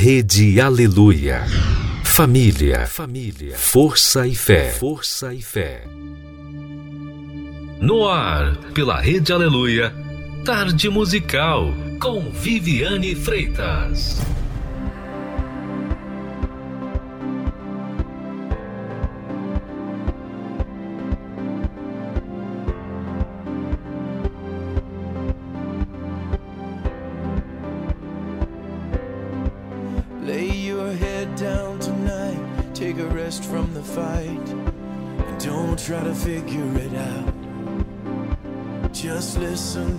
Rede Aleluia. Família, família, força e fé, força e fé. No ar, pela Rede Aleluia, Tarde Musical com Viviane Freitas.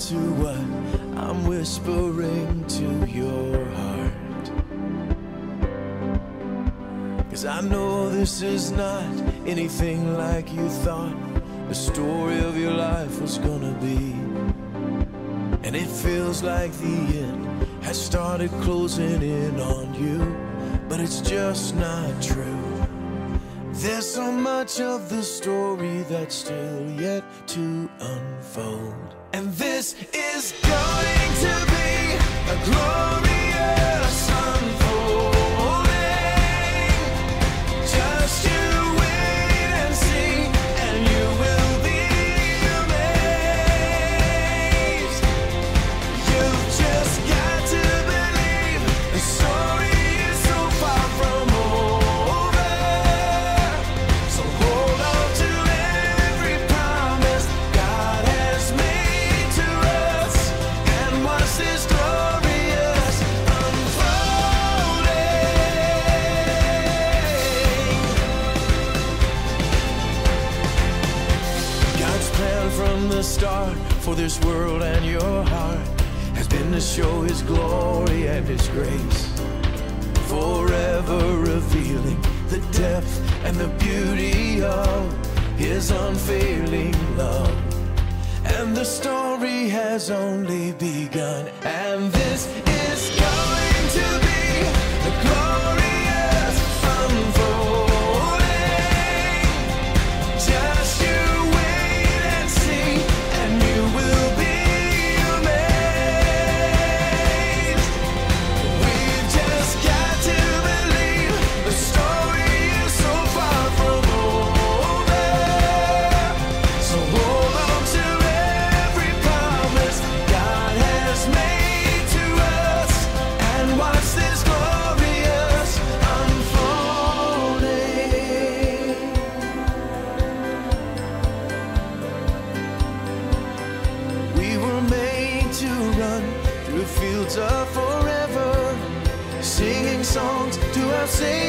To what I'm whispering to your heart. Cause I know this is not anything like you thought the story of your life was gonna be. And it feels like the end has started closing in on you, but it's just not true. There's so much of the story that's still yet to unfold. And this is going to be a glorious this world and your heart has been to show His glory and His grace, forever revealing the depth and the beauty of His unfailing love. And the story has only begun, and this is going to be say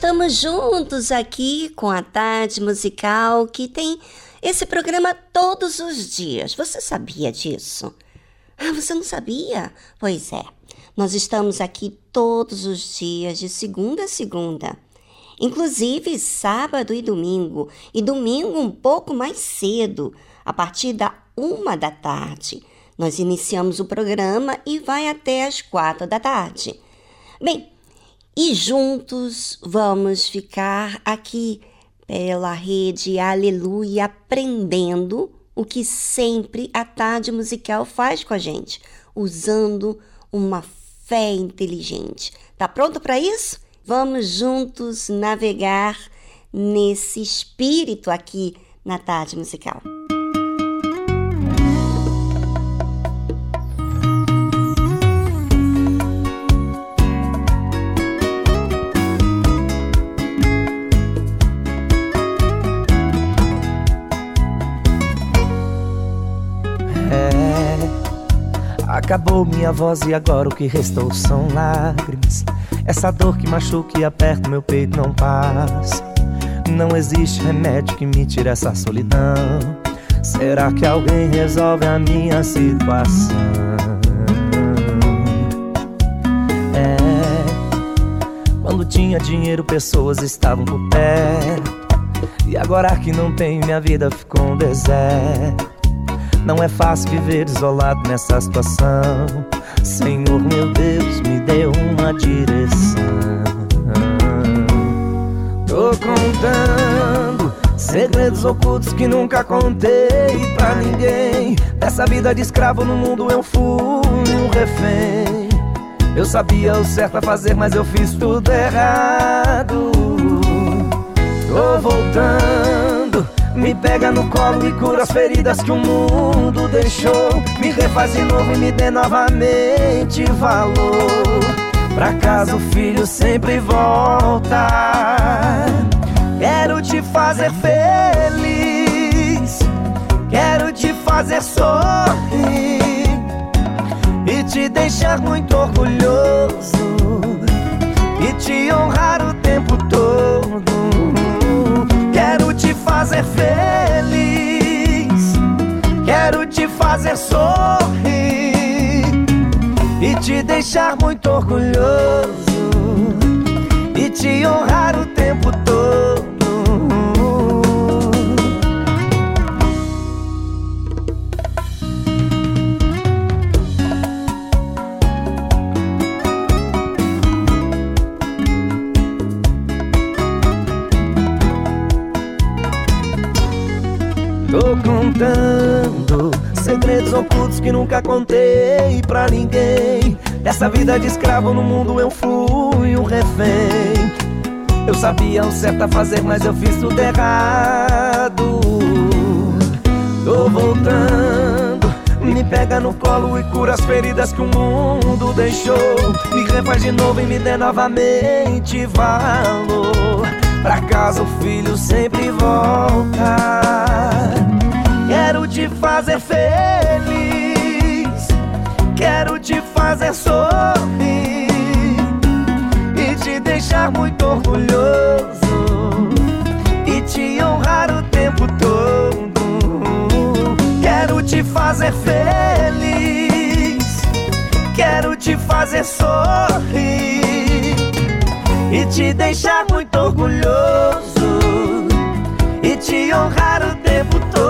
estamos juntos aqui com a tarde musical que tem esse programa todos os dias. Você sabia disso? Ah, você não sabia? Pois é. Nós estamos aqui todos os dias, de segunda a segunda. Inclusive sábado e domingo. E domingo um pouco mais cedo, a partir da uma da tarde. Nós iniciamos o programa e vai até as quatro da tarde. Bem, e juntos vamos ficar aqui pela rede Aleluia aprendendo o que sempre a tarde musical faz com a gente, usando uma fé inteligente. Tá pronto para isso? Vamos juntos navegar nesse espírito aqui na tarde musical. Acabou minha voz e agora o que restou são lágrimas. Essa dor que machuca e aperta meu peito não passa. Não existe remédio que me tire essa solidão. Será que alguém resolve a minha situação? É. Quando tinha dinheiro, pessoas estavam por perto. E agora que não tenho, minha vida ficou um deserto. Não é fácil viver isolado nessa situação. Senhor, meu Deus, me dê uma direção. Tô contando segredos ocultos que nunca contei pra ninguém. Dessa vida de escravo no mundo eu fui um refém. Eu sabia o certo a fazer, mas eu fiz tudo errado. Tô voltando me pega no colo e cura as feridas que o mundo deixou. Me refaz de novo e me dê novamente valor. Pra casa o filho sempre volta. Quero te fazer feliz. Quero te fazer sorrir. E te deixar muito orgulhoso. E te honrar o tempo todo fazer feliz, quero te fazer sorrir e te deixar muito orgulhoso e te honrar o tempo todo. Tô contando segredos ocultos que nunca contei pra ninguém. Dessa vida de escravo no mundo eu fui um refém. Eu sabia o certo a fazer, mas eu fiz tudo errado. Tô voltando, me pega no colo e cura as feridas que o mundo deixou. Me refaz de novo e me dê novamente valor. Pra casa o filho sempre volta. Quero te fazer feliz, quero te fazer sorrir. E te deixar muito orgulhoso. E te honrar o tempo todo. Quero te fazer feliz, quero te fazer sorrir. E te deixar muito orgulhoso. E te honrar o tempo todo.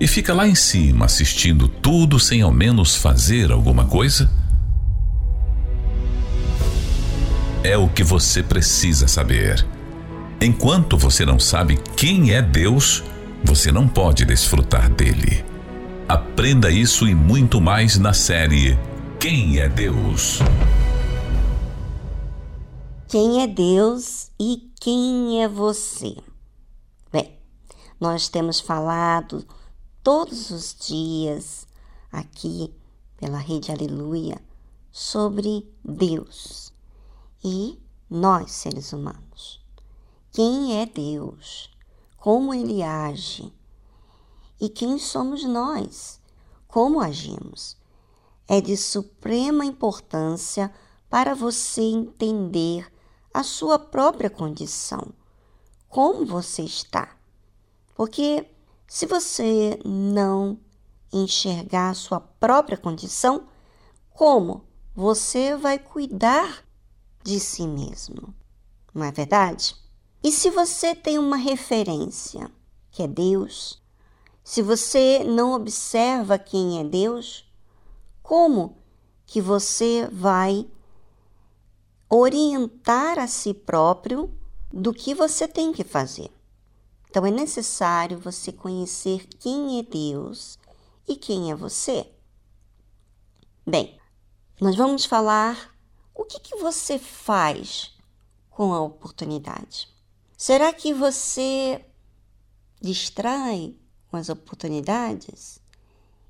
e fica lá em cima assistindo tudo sem ao menos fazer alguma coisa? É o que você precisa saber. Enquanto você não sabe quem é Deus, você não pode desfrutar dele. Aprenda isso e muito mais na série Quem é Deus? Quem é Deus e quem é você? Bem, nós temos falado todos os dias aqui pela Rede Aleluia sobre Deus e nós, seres humanos. Quem é Deus? como ele age e quem somos nós, como agimos. É de suprema importância para você entender a sua própria condição, como você está. Porque se você não enxergar sua própria condição, como você vai cuidar de si mesmo. Não é verdade? E se você tem uma referência, que é Deus, se você não observa quem é Deus, como que você vai orientar a si próprio do que você tem que fazer? Então é necessário você conhecer quem é Deus e quem é você. Bem, nós vamos falar o que, que você faz com a oportunidade. Será que você distrai com as oportunidades?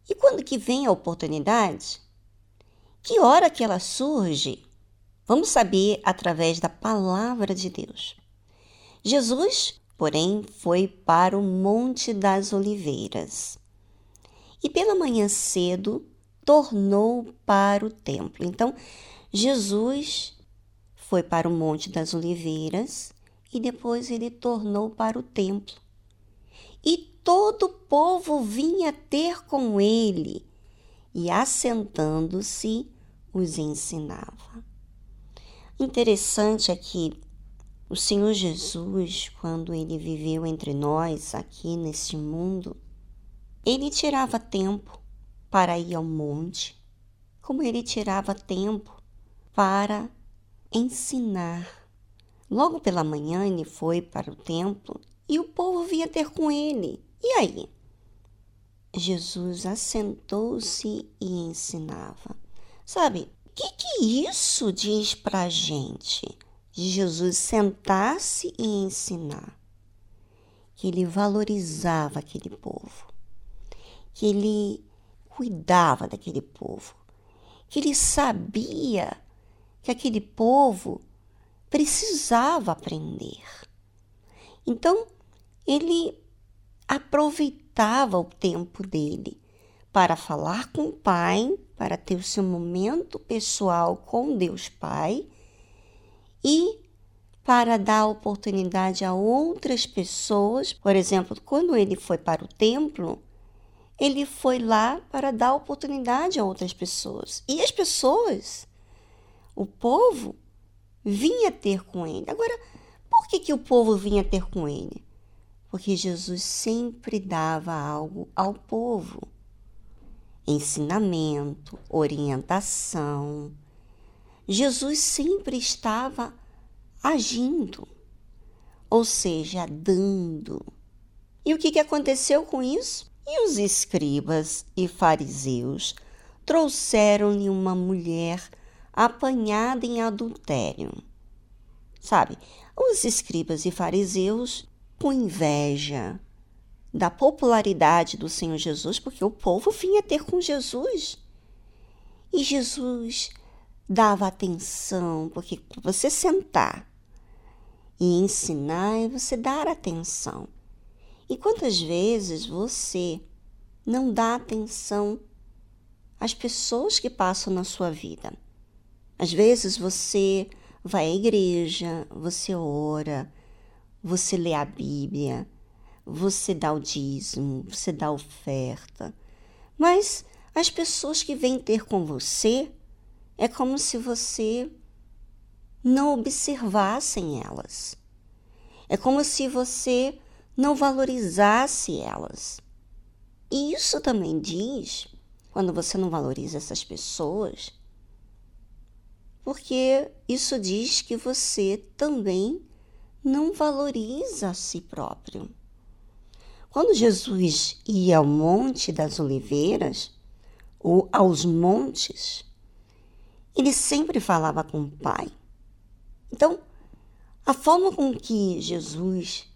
E quando que vem a oportunidade? Que hora que ela surge? Vamos saber através da palavra de Deus. Jesus, porém, foi para o Monte das Oliveiras. E pela manhã cedo tornou para o templo. Então, Jesus foi para o Monte das Oliveiras e depois ele tornou para o templo. E todo o povo vinha ter com ele e, assentando-se, os ensinava. Interessante é que o Senhor Jesus, quando ele viveu entre nós aqui neste mundo, ele tirava tempo para ir ao monte, como ele tirava tempo para ensinar. Logo pela manhã ele foi para o templo e o povo vinha ter com ele. E aí? Jesus assentou-se e ensinava. Sabe, o que, que isso diz para a gente? De Jesus sentar-se e ensinar. Que ele valorizava aquele povo. Que ele cuidava daquele povo, que ele sabia que aquele povo precisava aprender. Então, ele aproveitava o tempo dele para falar com o Pai, para ter o seu momento pessoal com Deus Pai e para dar oportunidade a outras pessoas. Por exemplo, quando ele foi para o templo, ele foi lá para dar oportunidade a outras pessoas. E as pessoas, o povo, vinha ter com ele. Agora, por que, que o povo vinha ter com ele? Porque Jesus sempre dava algo ao povo: ensinamento, orientação. Jesus sempre estava agindo, ou seja, dando. E o que, aconteceu com isso? E os escribas e fariseus trouxeram-lhe uma mulher apanhada em adultério. Sabe, os escribas e fariseus, com inveja da popularidade do Senhor Jesus, porque o povo vinha ter com Jesus. E Jesus dava atenção, porque você sentar e ensinar é você dar atenção. E quantas vezes você não dá atenção às pessoas que passam na sua vida? Às vezes você vai à igreja, você ora, você lê a Bíblia, você dá o dízimo, você dá oferta, mas as pessoas que vêm ter com você é como se você não observassem elas. É como se você não valorizasse elas. E isso também diz, quando você não valoriza essas pessoas, porque isso diz que você também não valoriza a si próprio. Quando Jesus ia ao Monte das Oliveiras, ou aos montes, ele sempre falava com o Pai. Então, a forma com que Jesus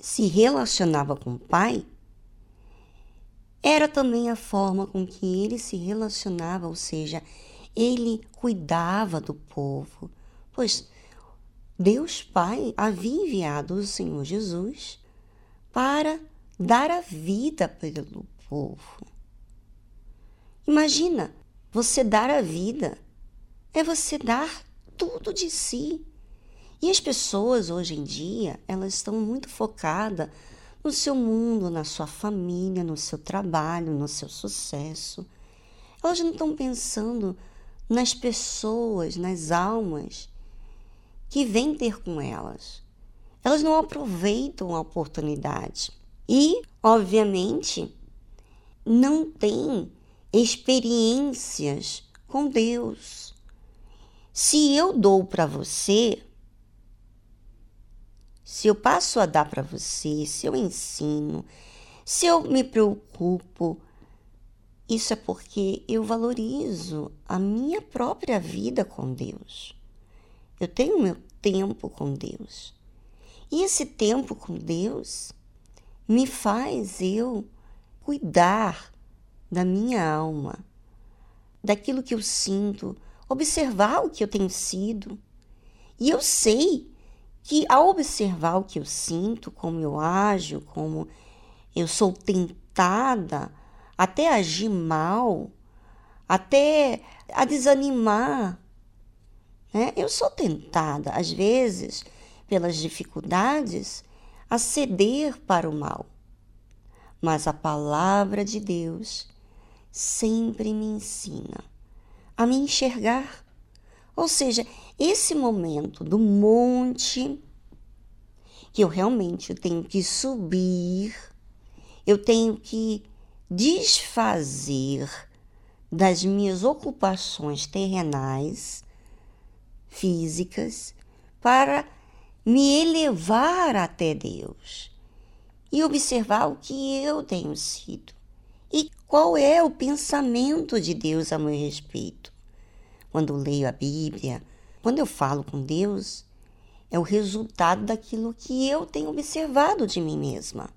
se relacionava com o pai, era também a forma com que ele se relacionava, ou seja, ele cuidava do povo, pois Deus Pai havia enviado o Senhor Jesus para dar a vida pelo povo. Imagina, você dar a vida é você dar tudo de si e as pessoas hoje em dia, elas estão muito focadas no seu mundo, na sua família, no seu trabalho, no seu sucesso. Elas não estão pensando nas pessoas, nas almas que vêm ter com elas. Elas não aproveitam a oportunidade. E, obviamente, não têm experiências com Deus. Se eu dou para você, se eu passo a dar para você, se eu ensino, se eu me preocupo, isso é porque eu valorizo a minha própria vida com Deus. Eu tenho meu tempo com Deus. E esse tempo com Deus me faz eu cuidar da minha alma, daquilo que eu sinto, observar o que eu tenho sido. E eu sei que ao observar o que eu sinto, como eu ajo, como eu sou tentada até agir mal, até a desanimar. Né? Eu sou tentada, às vezes, pelas dificuldades, a ceder para o mal. Mas a palavra de Deus sempre me ensina a me enxergar. Ou seja, esse momento do monte que eu realmente tenho que subir, eu tenho que desfazer das minhas ocupações terrenais, físicas, para me elevar até Deus e observar o que eu tenho sido e qual é o pensamento de Deus a meu respeito. Quando leio a Bíblia, quando eu falo com Deus, é o resultado daquilo que eu tenho observado de mim mesma.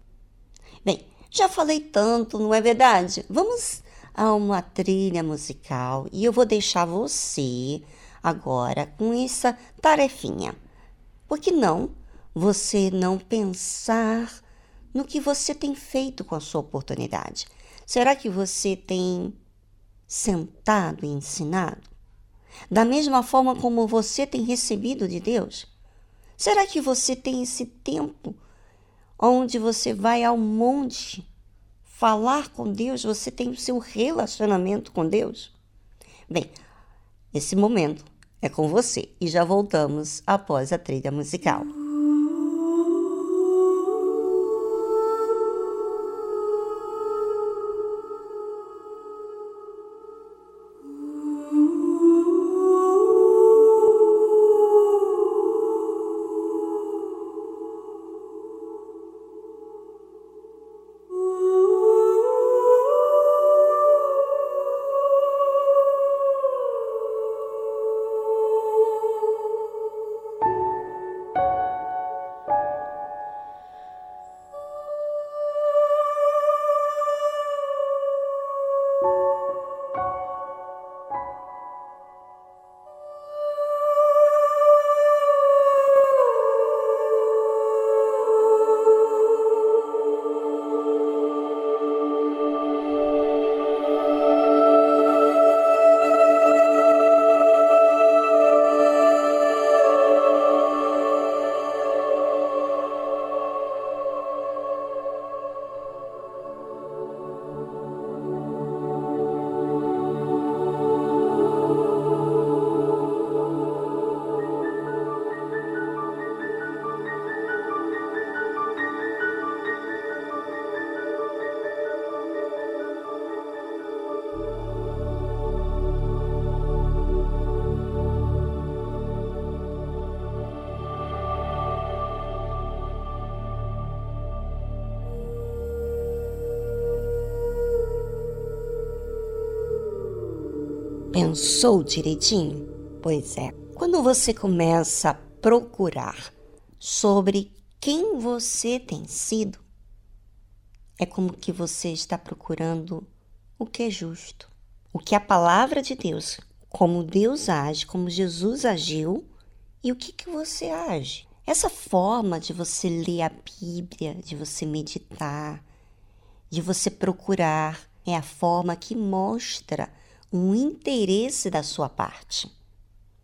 Bem, já falei tanto, não é verdade? Vamos a uma trilha musical e eu vou deixar você agora com essa tarefinha. Por que não você não pensar no que você tem feito com a sua oportunidade? Será que você tem sentado e ensinado? Da mesma forma como você tem recebido de Deus? Será que você tem esse tempo onde você vai ao monte falar com Deus, você tem o seu relacionamento com Deus? Bem, esse momento é com você e já voltamos após a trilha musical. Pensou direitinho? Pois é. Quando você começa a procurar sobre quem você tem sido, é como que você está procurando o que é justo. O que a palavra de Deus, como Deus age, como Jesus agiu e o que, que você age. Essa forma de você ler a Bíblia, de você meditar, de você procurar, é a forma que mostra um interesse da sua parte.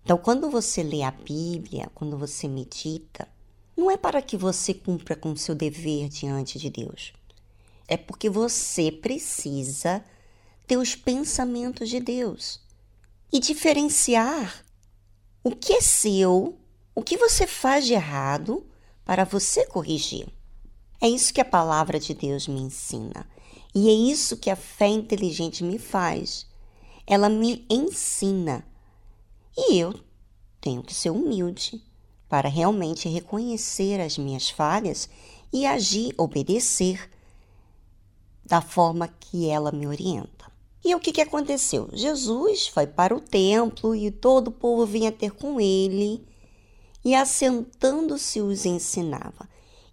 Então, quando você lê a Bíblia, quando você medita, não é para que você cumpra com seu dever diante de Deus. É porque você precisa ter os pensamentos de Deus e diferenciar o que é seu, o que você faz de errado para você corrigir. É isso que a palavra de Deus me ensina. E é isso que a fé inteligente me faz. Ela me ensina. E eu tenho que ser humilde para realmente reconhecer as minhas falhas e agir, obedecer da forma que ela me orienta. E o que, que aconteceu? Jesus foi para o templo e todo o povo vinha ter com ele e, assentando-se, os ensinava.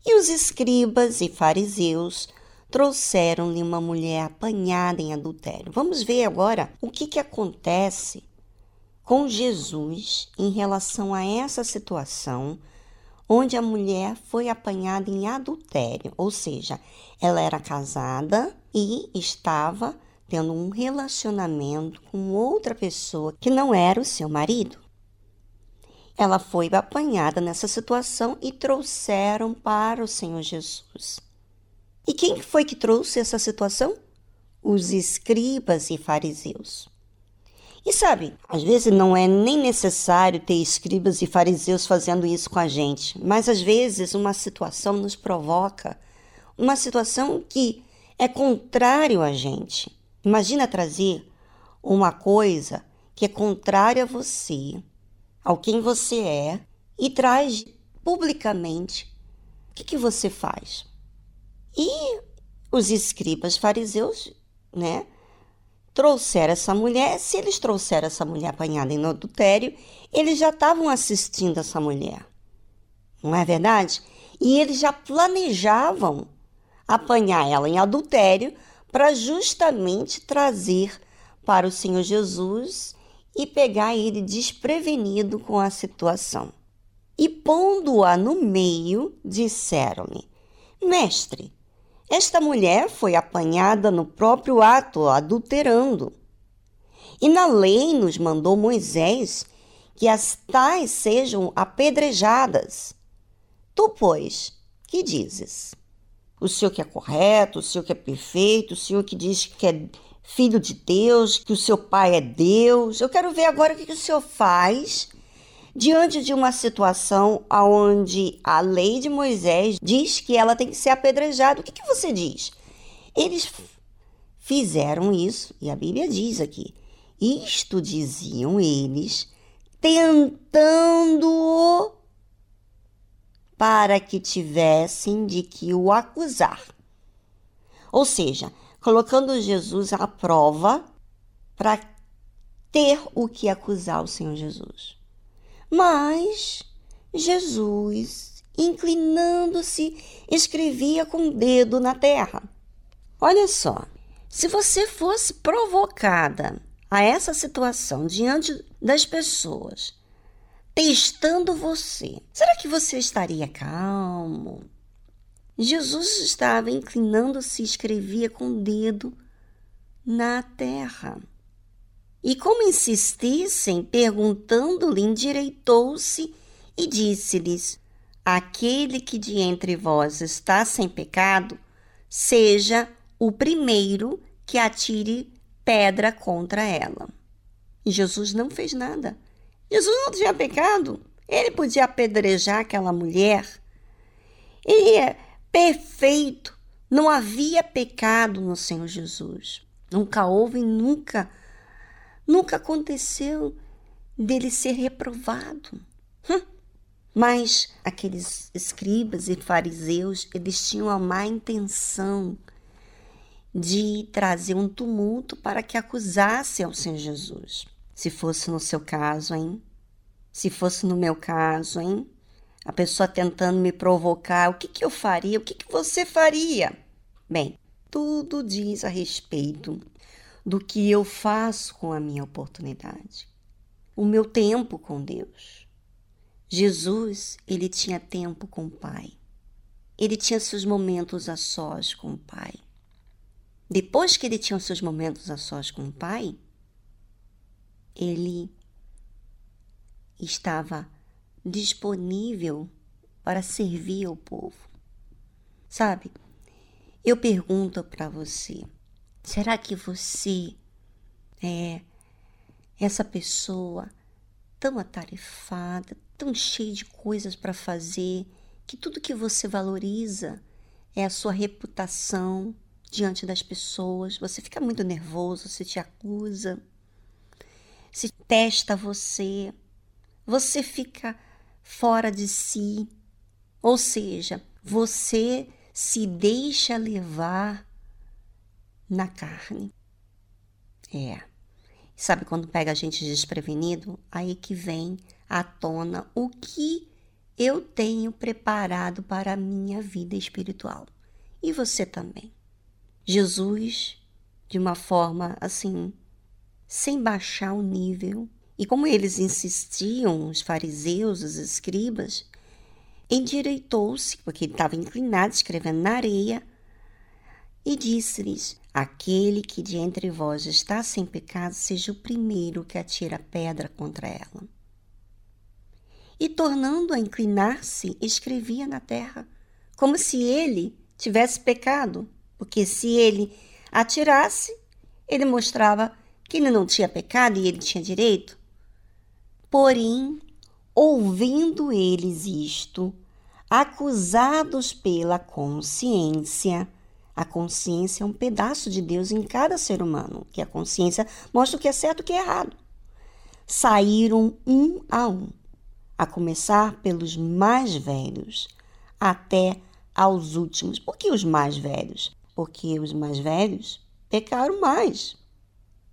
E os escribas e fariseus trouxeram-lhe uma mulher apanhada em adultério. Vamos ver agora o que, que acontece com Jesus em relação a essa situação onde a mulher foi apanhada em adultério, ou seja, ela era casada e estava tendo um relacionamento com outra pessoa que não era o seu marido. Ela foi apanhada nessa situação e trouxeram para o Senhor Jesus. E quem foi que trouxe essa situação? Os escribas e fariseus. E sabe, às vezes não é nem necessário ter escribas e fariseus fazendo isso com a gente, mas às vezes uma situação nos provoca, uma situação que é contrário a gente. Imagina trazer uma coisa que é contrária a você, ao quem você é, e traz publicamente. O que, que você faz? E os escribas fariseus, né, trouxeram essa mulher. Se eles trouxeram essa mulher apanhada em adultério, eles já estavam assistindo essa mulher. Não é verdade? E eles já planejavam apanhar ela em adultério para justamente trazer para o Senhor Jesus e pegar ele desprevenido com a situação. E pondo-a no meio, disseram-lhe: Mestre, esta mulher foi apanhada no próprio ato, adulterando. E na lei nos mandou Moisés que as tais sejam apedrejadas. Tu, pois, que dizes? o Senhor que é correto, o Senhor que é perfeito, o Senhor que diz que é filho de Deus, que o seu pai é Deus. Eu quero ver agora o que, o Senhor faz diante de uma situação onde a lei de Moisés diz que ela tem que ser apedrejada. O que, que você diz? Eles fizeram isso, e a Bíblia diz aqui: isto diziam eles, tentando para que tivessem de que o acusar. Ou seja, colocando Jesus à prova para ter o que acusar o Senhor Jesus. Mas Jesus, inclinando-se, escrevia com o dedo na terra. Olha só, se você fosse provocada a essa situação diante das pessoas, testando você. Será que você estaria calmo? Jesus estava inclinando-se e escrevia com o dedo na terra. E como insistissem, perguntando-lhe, endireitou-se e disse-lhes: Aquele que de entre vós está sem pecado, seja o primeiro que atire pedra contra ela. E Jesus não fez nada. Jesus não tinha pecado. Ele podia apedrejar aquela mulher. Ele é perfeito. Não havia pecado no Senhor Jesus. Nunca houve, nunca, nunca aconteceu dele ser reprovado. Hum. Mas aqueles escribas e fariseus, eles tinham a má intenção de trazer um tumulto para que acusasse ao Senhor Jesus. Se fosse no seu caso, hein? Se fosse no meu caso, hein? A pessoa tentando me provocar, o que, que eu faria? O que, que você faria? Bem, tudo diz a respeito do que eu faço com a minha oportunidade. O meu tempo com Deus. Jesus, ele tinha tempo com o Pai. Ele tinha seus momentos a sós com o Pai. Depois que ele tinha seus momentos a sós com o Pai, ele estava disponível para servir o povo. Sabe? Eu pergunto para você: será que você é essa pessoa tão atarefada, tão cheia de coisas para fazer, que tudo que você valoriza é a sua reputação diante das pessoas? Você fica muito nervoso, se te acusa, se testa você, você fica fora de si, ou seja, você se deixa levar na carne. É. Sabe quando pega a gente desprevenido? Aí que vem à tona o que eu tenho preparado para a minha vida espiritual. E você também. Jesus, de uma forma assim, sem baixar o nível, e como eles insistiam, os fariseus, os escribas, endireitou-se, porque ele estava inclinado, escrevendo na areia, e disse-lhes: Aquele que de entre vós está sem pecado, seja o primeiro que atira pedra contra ela. E tornando a inclinar-se, escrevia na terra, como se ele tivesse pecado, porque se ele atirasse, ele mostrava que ele não tinha pecado e ele tinha direito. Porém, ouvindo eles isto, acusados pela consciência, a consciência é um pedaço de Deus em cada ser humano, que a consciência mostra o que é certo e o que é errado. Saíram um a um, a começar pelos mais velhos, até aos últimos. Por que os mais velhos? Porque os mais velhos pecaram mais.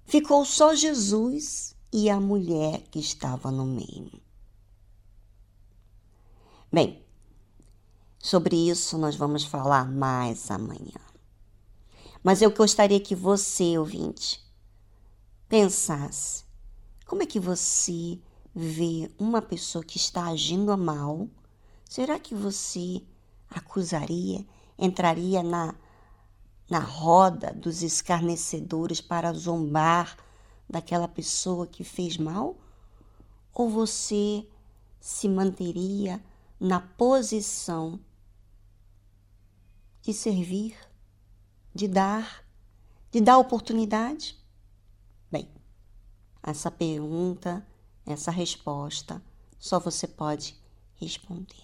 Ficou só Jesus e a mulher que estava no meio. Bem, sobre isso nós vamos falar mais amanhã. Mas eu gostaria que você, ouvinte, pensasse: como é que você vê uma pessoa que está agindo mal? Será que você acusaria, entraria na, na roda dos escarnecedores para zombar daquela pessoa que fez mal? Ou você se manteria na posição de servir? De dar, de dar oportunidade? Bem, essa pergunta, essa resposta, só você pode responder.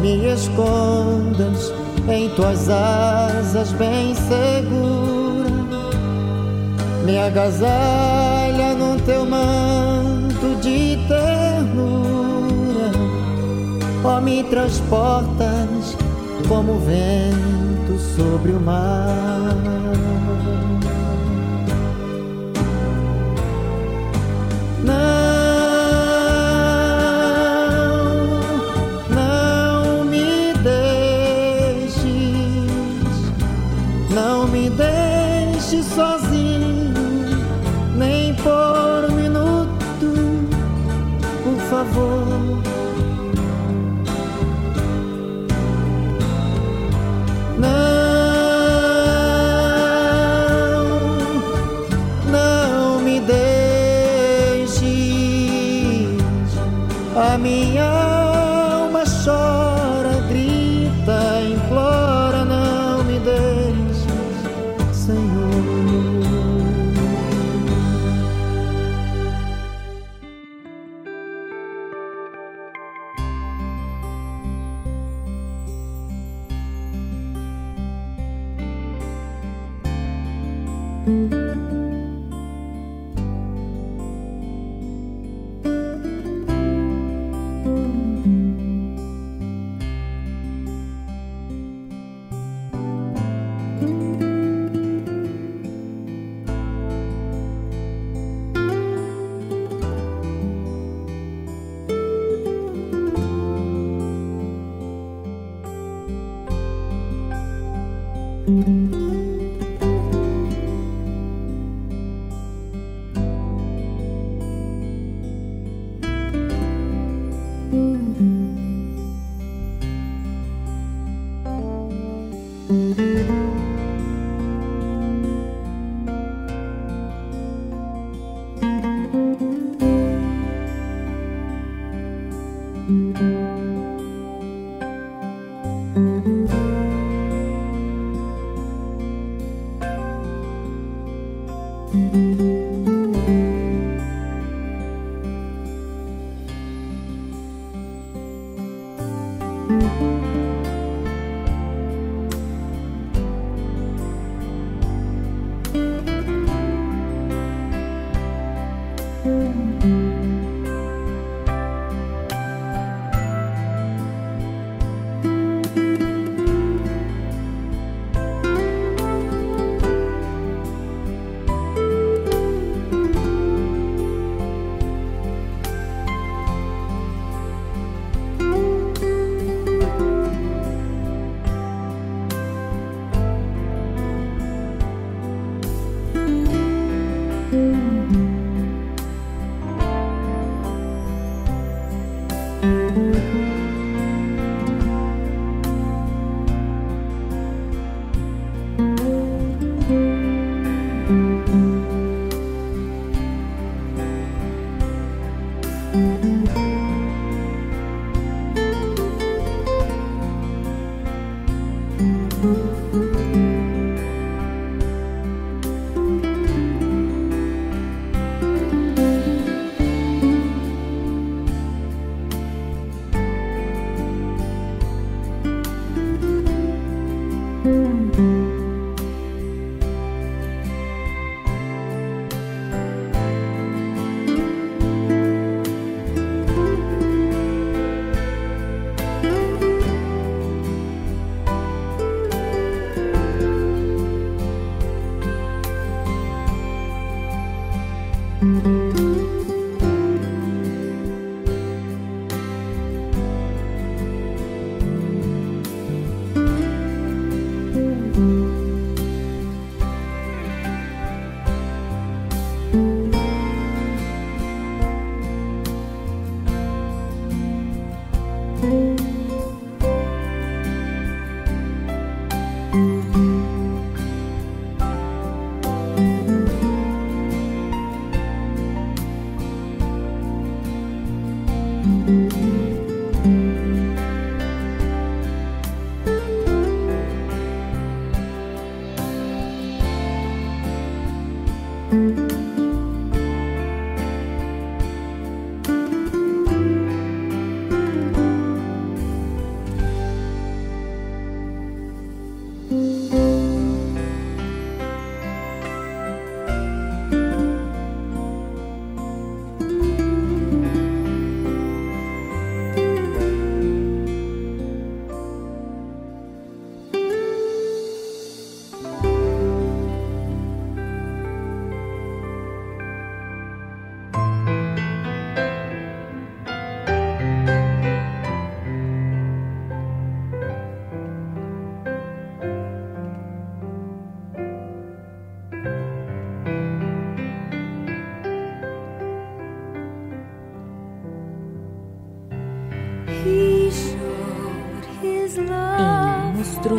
me escondas em tuas asas bem segura. Me agasalha no teu manto de ternura. ó me transportas como vento sobre o mar.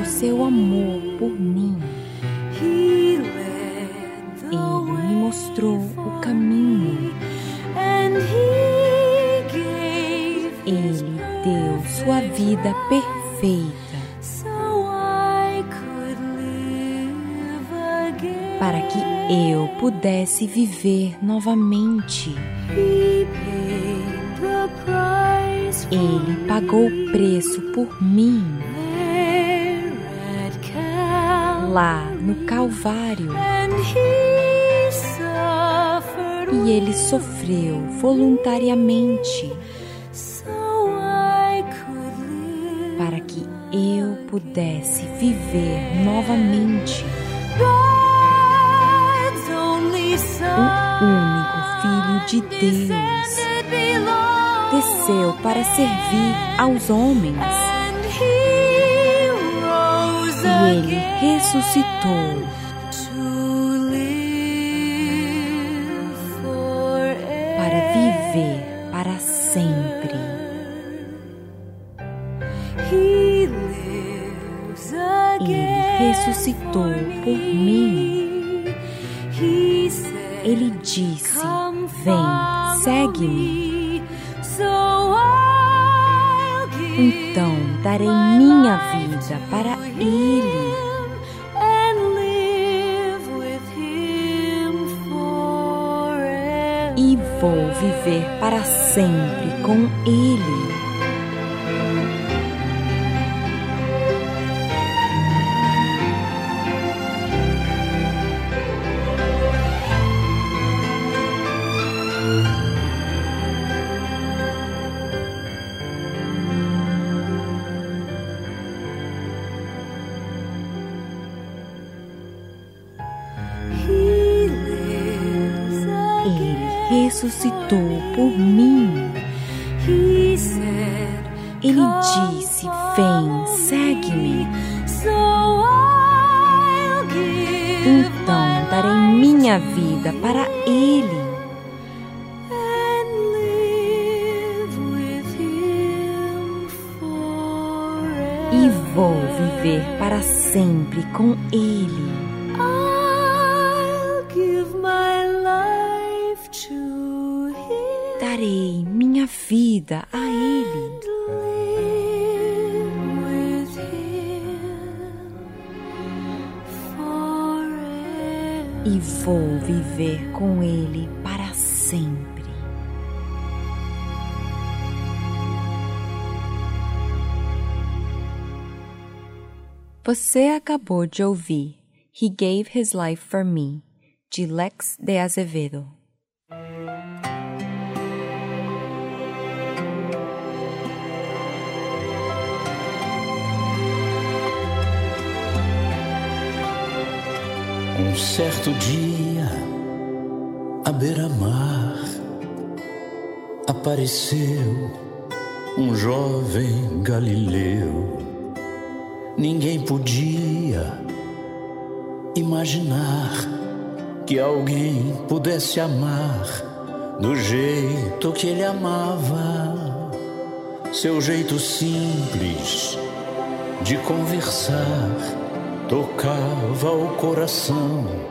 Seu amor por mim. Ele me mostrou o caminho. Ele deu sua vida perfeita para que eu pudesse viver novamente. Ele pagou o preço por mim lá no Calvário. E ele sofreu voluntariamente para que eu pudesse viver novamente. O único Filho de Deus desceu para servir aos homens. Ele ressuscitou viver para sempre com Ele. Viver com Ele para sempre. Você acabou de ouvir He Gave His Life for Me, de Lex de Azevedo. Um certo dia, à beira-mar, apareceu um jovem galileu. Ninguém podia imaginar que alguém pudesse amar do jeito que ele amava. Seu jeito simples de conversar tocava o coração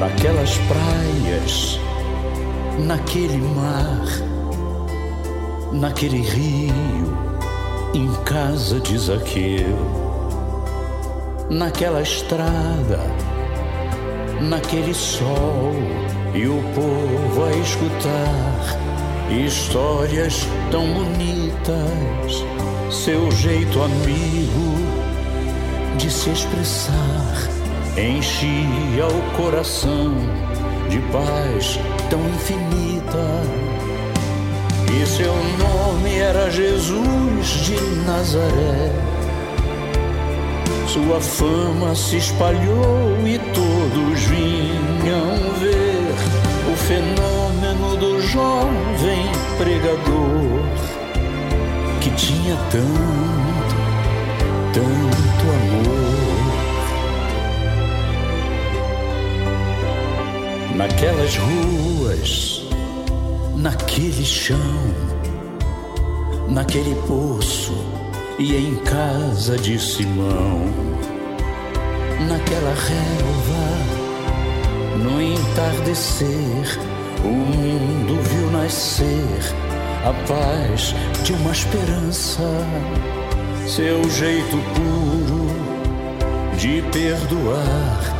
Naquelas praias, naquele mar, naquele rio, em casa de Zaqueu, naquela estrada, naquele sol e o povo a escutar histórias tão bonitas, seu jeito amigo de se expressar enchia o coração de paz tão infinita. E seu nome era Jesus de Nazaré. Sua fama se espalhou e todos vinham ver o fenômeno do jovem pregador que tinha tanto, tanto amor. Naquelas ruas, naquele chão, naquele poço e em casa de Simão, naquela relva, no entardecer, o mundo viu nascer a paz de uma esperança, seu jeito puro de perdoar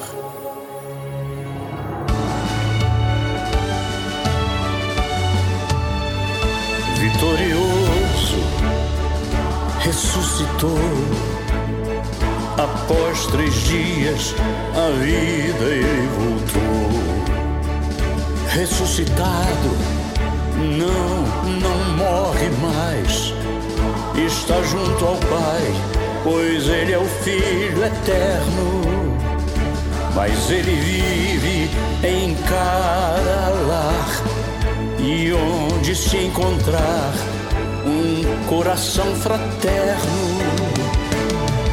Ressuscitou. Após três dias, a vida ele voltou. Ressuscitado, não, não morre mais. Está junto ao Pai, pois ele é o Filho eterno. Mas ele vive em cada lar e onde se encontrar um coração fraterno,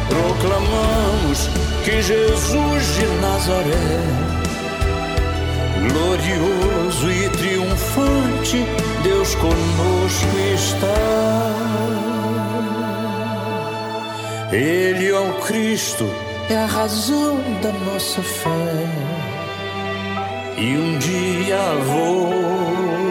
proclamamos que Jesus de Nazaré, glorioso e triunfante, Deus conosco está. Ele é o Cristo, é a razão da nossa fé. E um dia voltará.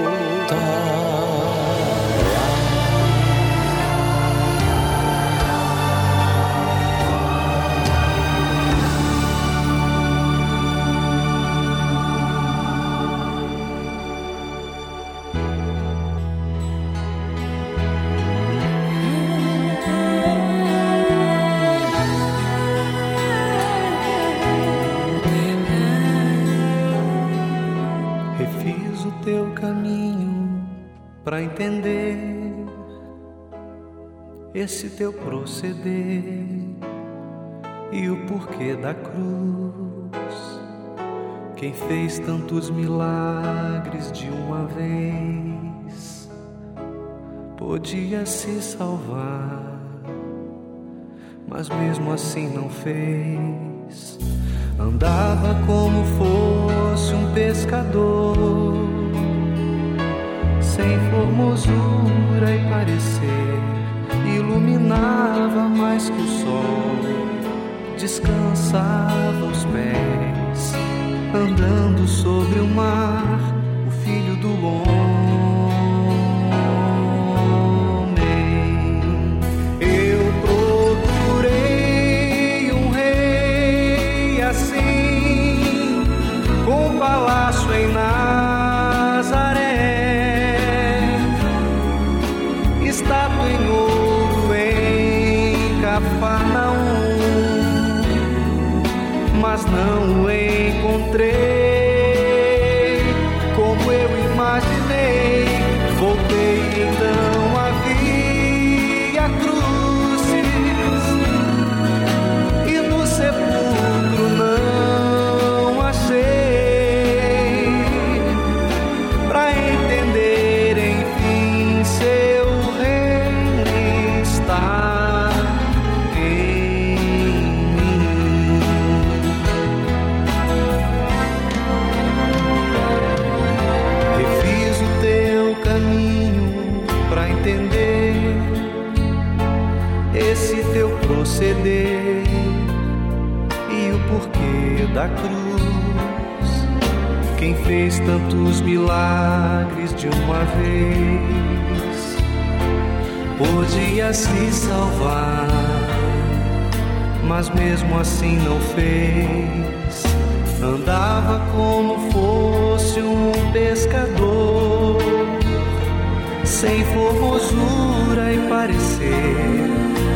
Para entender esse teu proceder e o porquê da cruz. Quem fez tantos milagres de uma vez podia se salvar, mas mesmo assim não fez. Andava como fosse um pescador, sem formosura e parecer, iluminava mais que o sol, descansava os pés, andando sobre o mar, o filho do homem.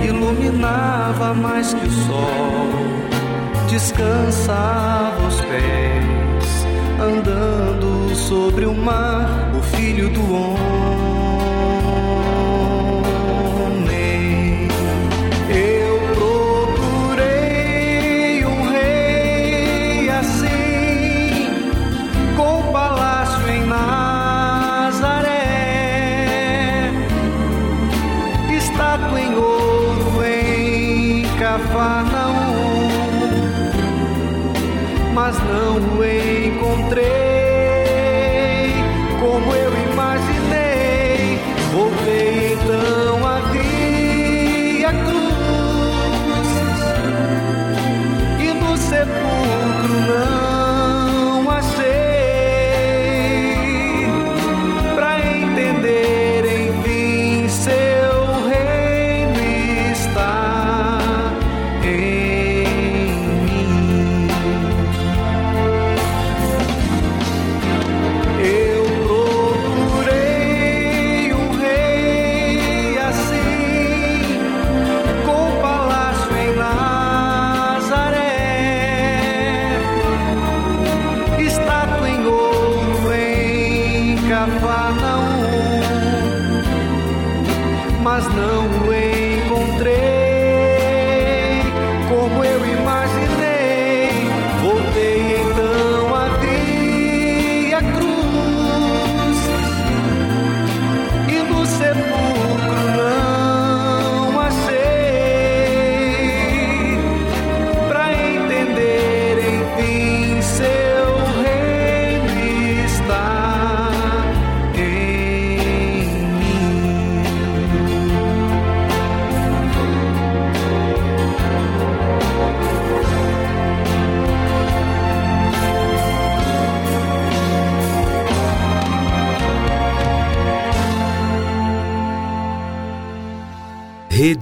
iluminava mais que o sol. Descansava os pés, andando sobre o mar, o filho do homem. There's no way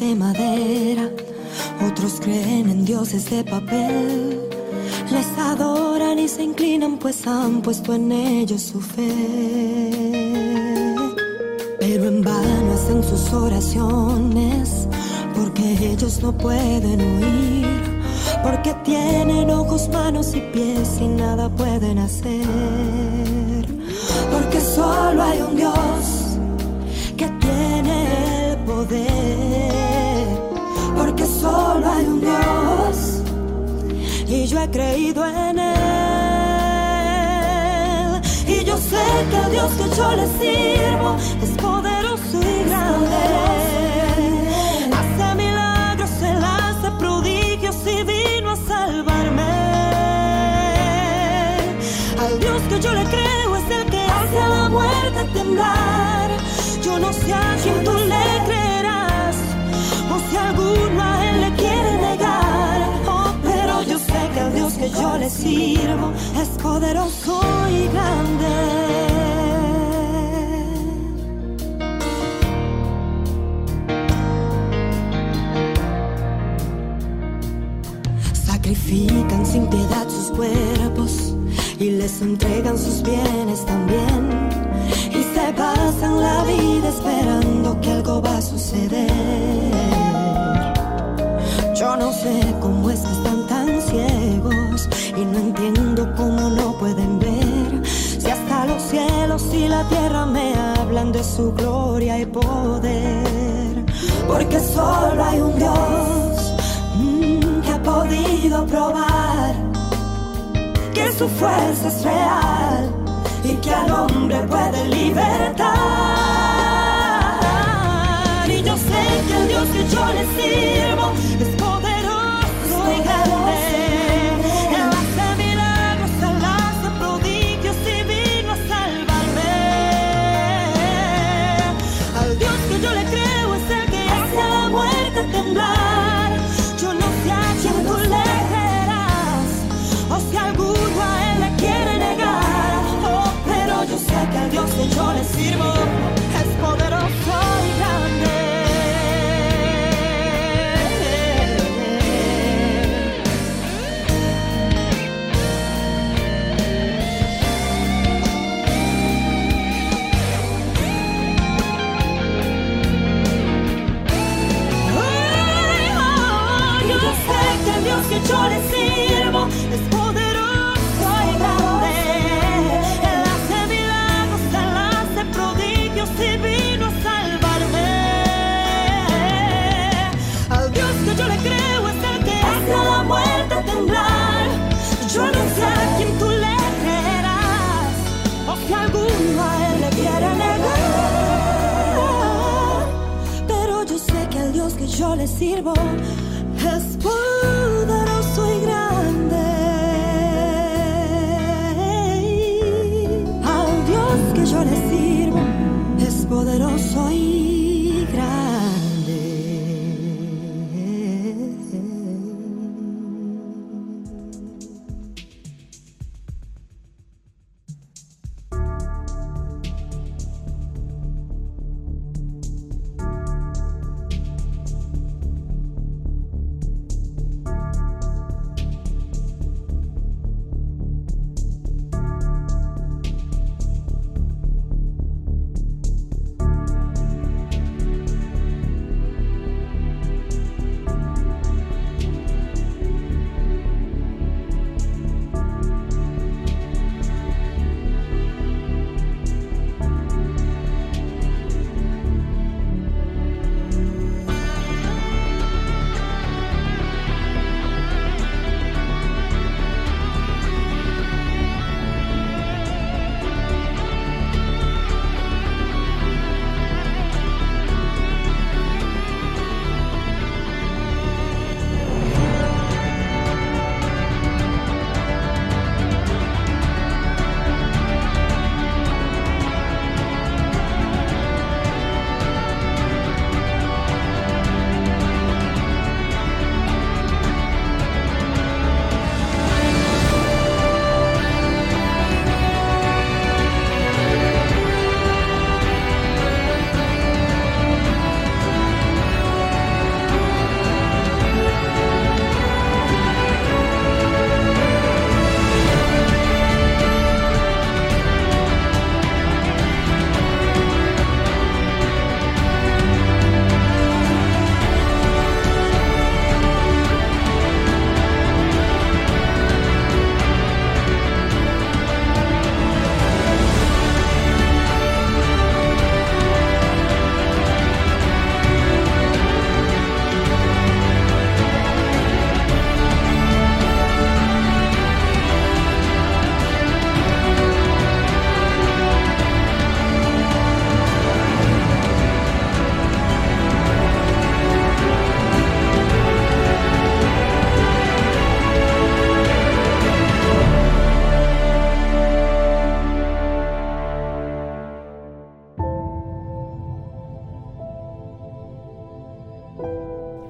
De madera, otros creen en dioses de papel. Les adoran y se inclinan pues han puesto en ellos su fe. Pero en vano hacen sus oraciones porque ellos no pueden huir. Porque tienen ojos, manos y pies y nada pueden hacer. Porque solo hay un Dios que tiene el poder. Solo hay un Dios y yo he creído en él. Y yo sé que el Dios que yo le sirvo es poderoso y grande. Hace milagros, él hace prodigios y vino a salvarme. Al Dios que yo le creo es el que hace a la muerte temblar. Yo no sé a quién tú le creerás, o si alguno que yo le sirvo es poderoso y grande. Sacrifican sin piedad sus cuerpos y les entregan sus bienes también. Y se pasan la vida esperando que algo va a suceder. Yo no sé cómo es que ciegos y no entiendo cómo no pueden ver. Si hasta los cielos y la tierra me hablan de su gloria y poder. Porque solo hay un Dios mm, que ha podido probar que su fuerza es real y que al hombre puede libertar. Y yo sé que el Dios que yo le sirvo es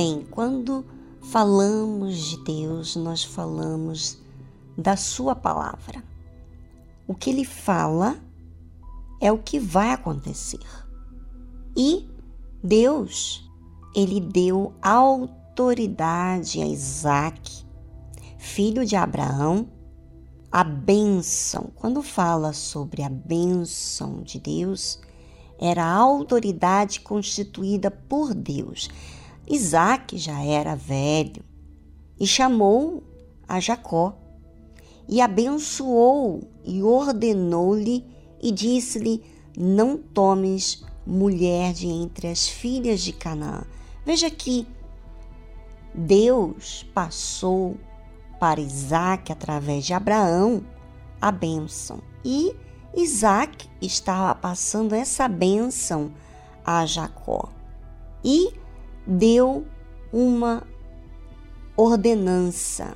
Bem, quando falamos de Deus, nós falamos da Sua palavra. O que Ele fala é o que vai acontecer. E Deus, Ele deu autoridade a Isaac, filho de Abraão, a bênção. Quando fala sobre a bênção de Deus, era a autoridade constituída por Deus. Isaac já era velho e chamou a Jacó e abençoou e ordenou-lhe e disse-lhe: Não tomes mulher de entre as filhas de Canaã. Veja que Deus passou para Isaac através de Abraão a bênção e Isaac estava passando essa bênção a Jacó e deu uma ordenança: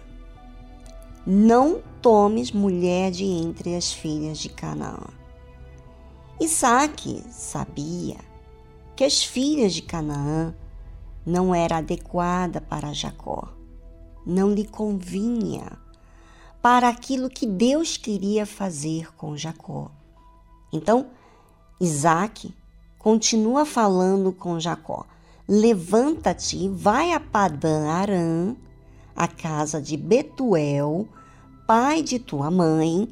não tomes mulher de entre as filhas de Canaã. Isaac sabia que as filhas de Canaã não era adequada para Jacó, não lhe convinha para aquilo que Deus queria fazer com Jacó. Então, Isaac continua falando com Jacó: Levanta-te, vai a Padã Arã, a casa de Betuel, pai de tua mãe,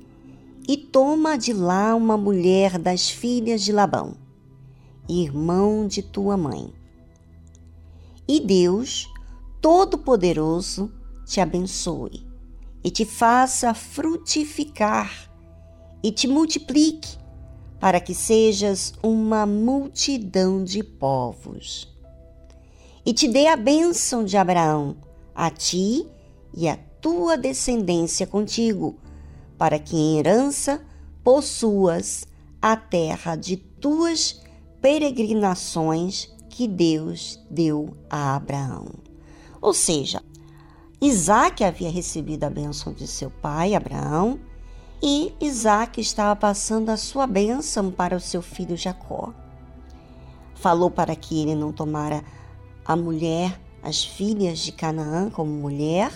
e toma de lá uma mulher das filhas de Labão, irmão de tua mãe. E Deus Todo-Poderoso te abençoe e te faça frutificar e te multiplique, para que sejas uma multidão de povos. E te dê a bênção de Abraão, a ti e a tua descendência contigo, para que em herança possuas a terra de tuas peregrinações que Deus deu a Abraão. Ou seja, Isaac havia recebido a bênção de seu pai, Abraão, e Isaac estava passando a sua bênção para o seu filho Jacó. Falou para que ele não tomara a mulher, as filhas de Canaã como mulher,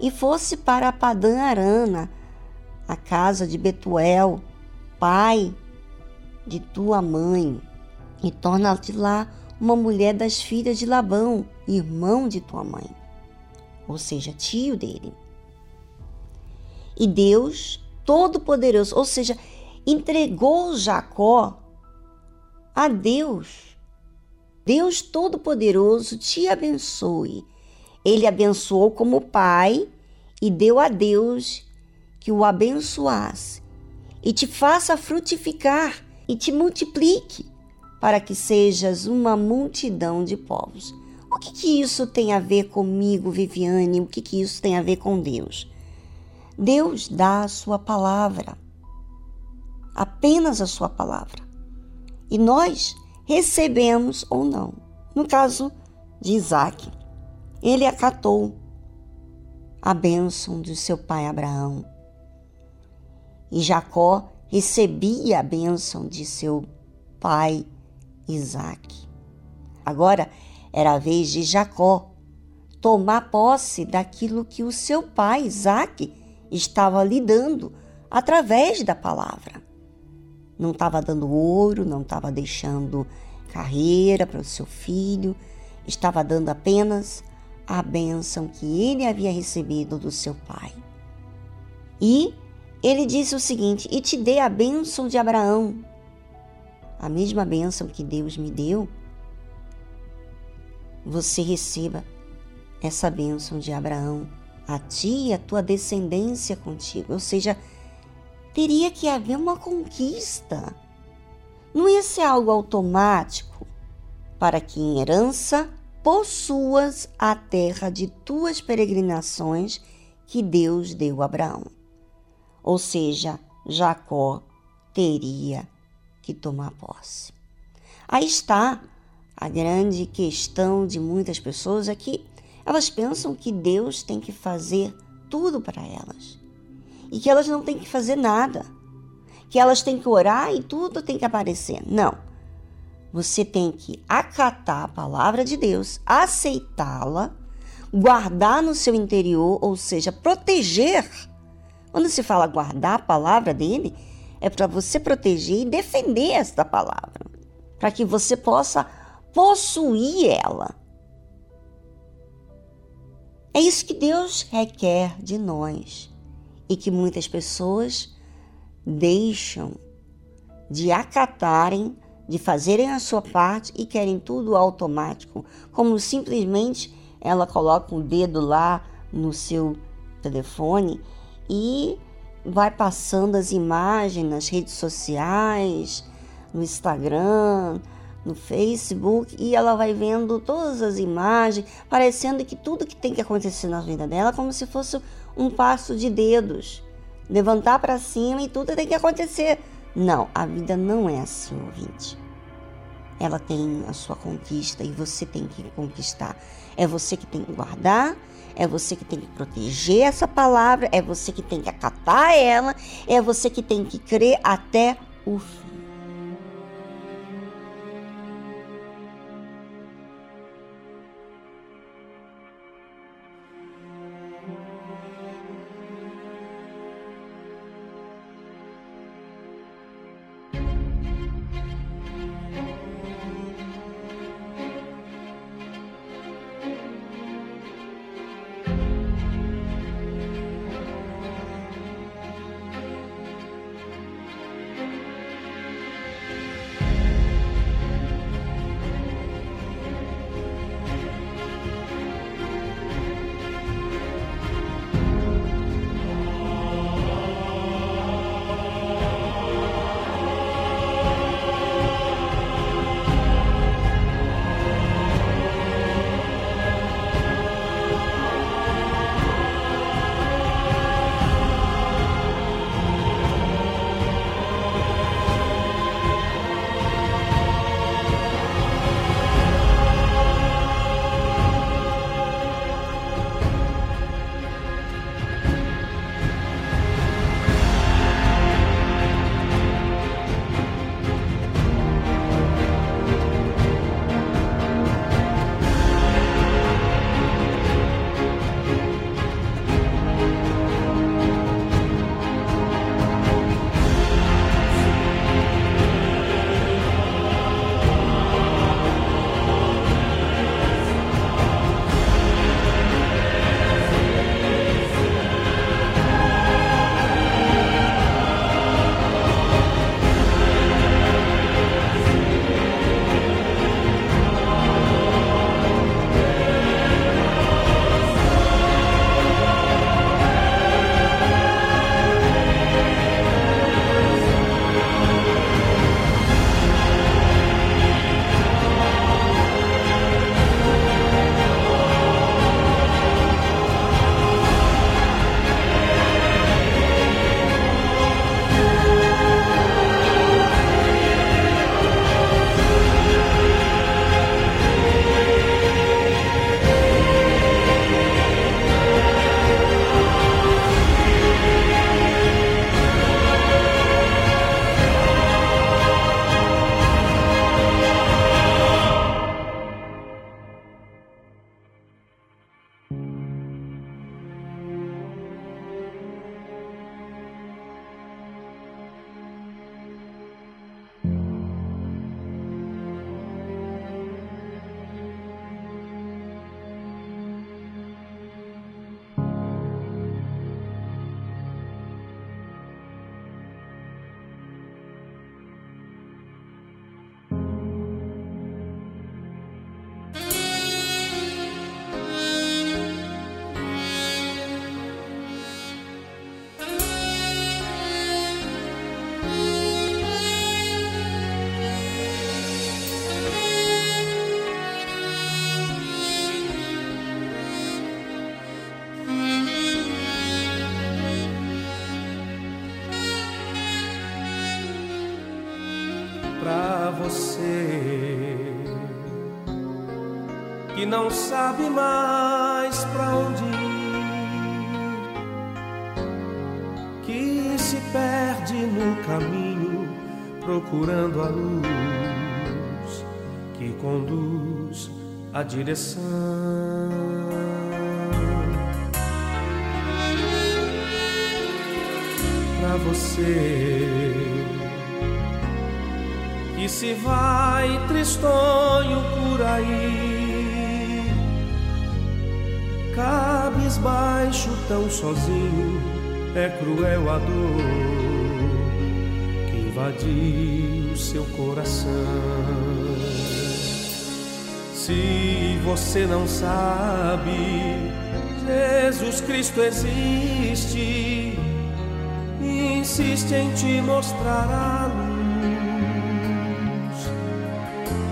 e fosse para Padã Arana, a casa de Betuel, pai de tua mãe, e torna de lá uma mulher das filhas de Labão, irmão de tua mãe ou seja, tio dele. E Deus Todo-Poderoso, ou seja, entregou Jacó a Deus. Deus Todo-Poderoso te abençoe. Ele abençoou como pai e deu a Deus que o abençoasse e te faça frutificar e te multiplique para que sejas uma multidão de povos. O que, que isso tem a ver comigo, Viviane? O que, que isso tem a ver com Deus? Deus dá a sua palavra, apenas a sua palavra. E nós recebemos ou não. No caso de Isaac, ele acatou a bênção de seu pai Abraão. E Jacó recebia a bênção de seu pai Isaac. Agora era a vez de Jacó tomar posse daquilo que o seu pai Isaac estava lhe dando através da palavra. Não estava dando ouro, não estava deixando carreira para o seu filho, estava dando apenas a bênção que ele havia recebido do seu pai. E ele disse o seguinte: E te dei a bênção de Abraão, a mesma bênção que Deus me deu, você receba essa bênção de Abraão, a ti e a tua descendência contigo. Ou seja, teria que haver uma conquista. Não ia ser algo automático para que em herança possuas a terra de tuas peregrinações que Deus deu a Abraão. Ou seja, Jacó teria que tomar posse. Aí está a grande questão de muitas pessoas é elas pensam que Deus tem que fazer tudo para elas e que elas não têm que fazer nada, que elas têm que orar e tudo tem que aparecer. Não. Você tem que acatar a palavra de Deus, aceitá-la, guardar no seu interior, ou seja, proteger. Quando se fala guardar a palavra dele, é para você proteger e defender esta palavra, para que você possa possuir ela. É isso que Deus requer de nós e que muitas pessoas deixam de acatarem, de fazerem a sua parte e querem tudo automático, como simplesmente ela coloca o um dedo lá no seu telefone e vai passando as imagens nas redes sociais, no Instagram, no Facebook e ela vai vendo todas as imagens, parecendo que tudo que tem que acontecer na vida dela é como se fosse um passo de dedos, levantar para cima e tudo tem que acontecer. Não, a vida não é assim, ouvinte. Ela tem a sua conquista e você tem que conquistar. É você que tem que guardar, é você que tem que proteger essa palavra, é você que tem que acatar ela, é você que tem que crer até o fim. Não sabe mais pra onde ir, que se perde no caminho procurando a luz que conduz a direção. Pra você que se vai tristonho tão sozinho, é cruel a dor que invadiu seu coração. Se você não sabe, Jesus Cristo existe, insiste em te mostrar a luz.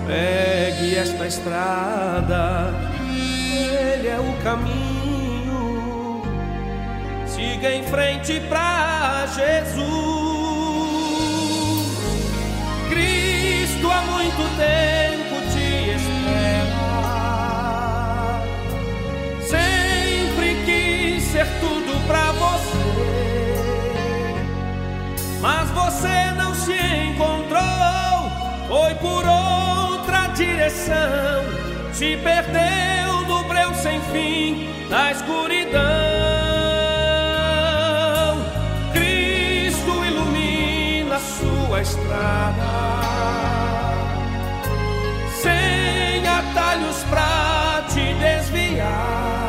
Pegue esta estrada, ele é o caminho. Siga em frente pra Jesus. Cristo há muito tempo te espera. Sempre quis ser tudo pra você, mas você não se encontrou. Foi por outra direção, se perdeu no breu sem fim da escuridão. Estrada, sem atalhos pra te desviar.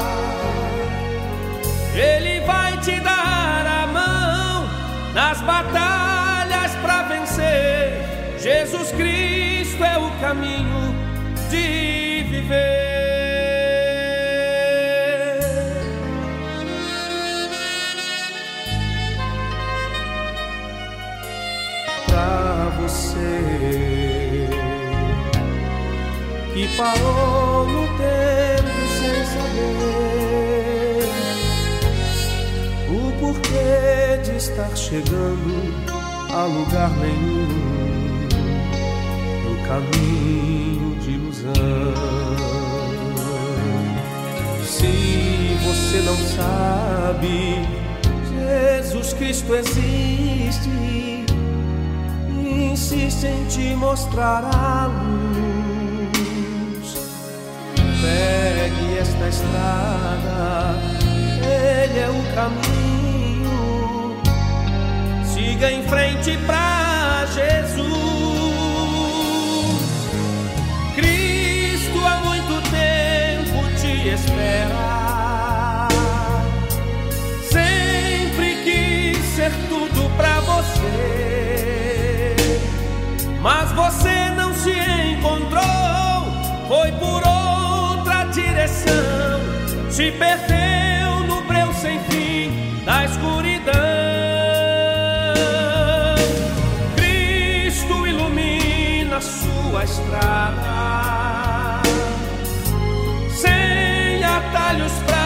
Ele vai te dar a mão nas batalhas pra vencer. Jesus Cristo é o caminho parou no tempo sem saber o porquê de estar chegando a lugar nenhum no caminho de ilusão. Se você não sabe, Jesus Cristo existe, insiste em te mostrar a luz. Pegue esta estrada, ele é o caminho. Siga em frente pra Jesus. Cristo há muito tempo te espera. Sempre quis ser tudo pra você, mas você não se encontrou. Foi por direção, se perdeu no breu sem fim da escuridão. Cristo ilumina sua estrada, sem atalhos pra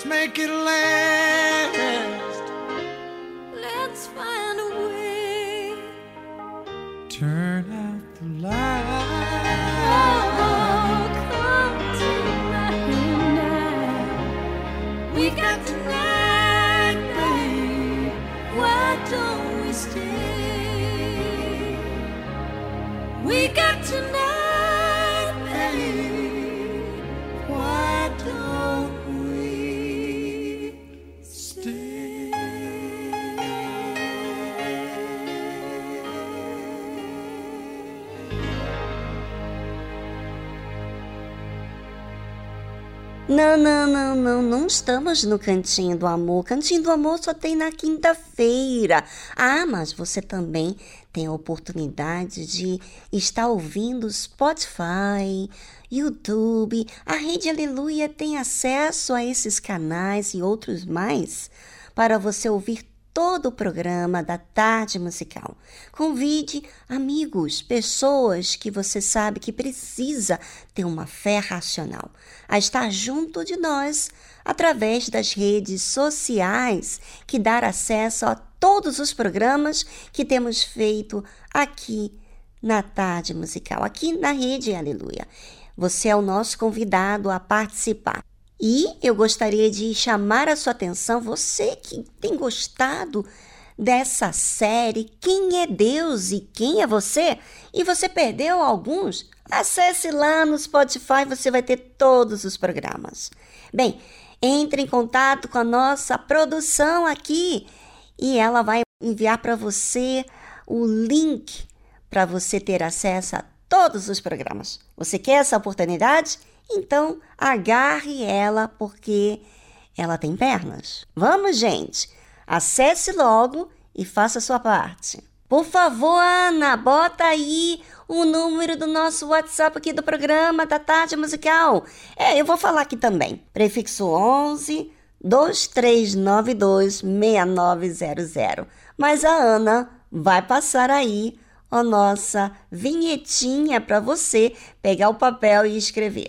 Let's make it last. Não, não, não estamos no Cantinho do Amor. Cantinho do Amor só tem na quinta-feira. Ah, mas você também tem a oportunidade de estar ouvindo Spotify, YouTube. A Rede Aleluia tem acesso a esses canais e outros mais para você ouvir todo o programa da Tarde Musical. Convide amigos, pessoas que você sabe que precisa ter uma fé racional, a estar junto de nós através das redes sociais que dar acesso a todos os programas que temos feito aqui na Tarde Musical, aqui na Rede Aleluia. Você é o nosso convidado a participar. E eu gostaria de chamar a sua atenção, você que tem gostado dessa série Quem é Deus e quem é você? E você perdeu alguns? Acesse lá no Spotify, você vai ter todos os programas. Bem, entre em contato com a nossa produção aqui e ela vai enviar para você o link para você ter acesso a todos os programas. Você quer essa oportunidade? Então, agarre ela porque ela tem pernas. Vamos, gente! Acesse logo e faça sua parte. Por favor, Ana, bota aí o número do nosso WhatsApp aqui do programa da Tarde Musical. É, eu vou falar aqui também. Prefixo 11 2392 6900. Mas a Ana vai passar aí a nossa vinhetinha para você pegar o papel e escrever.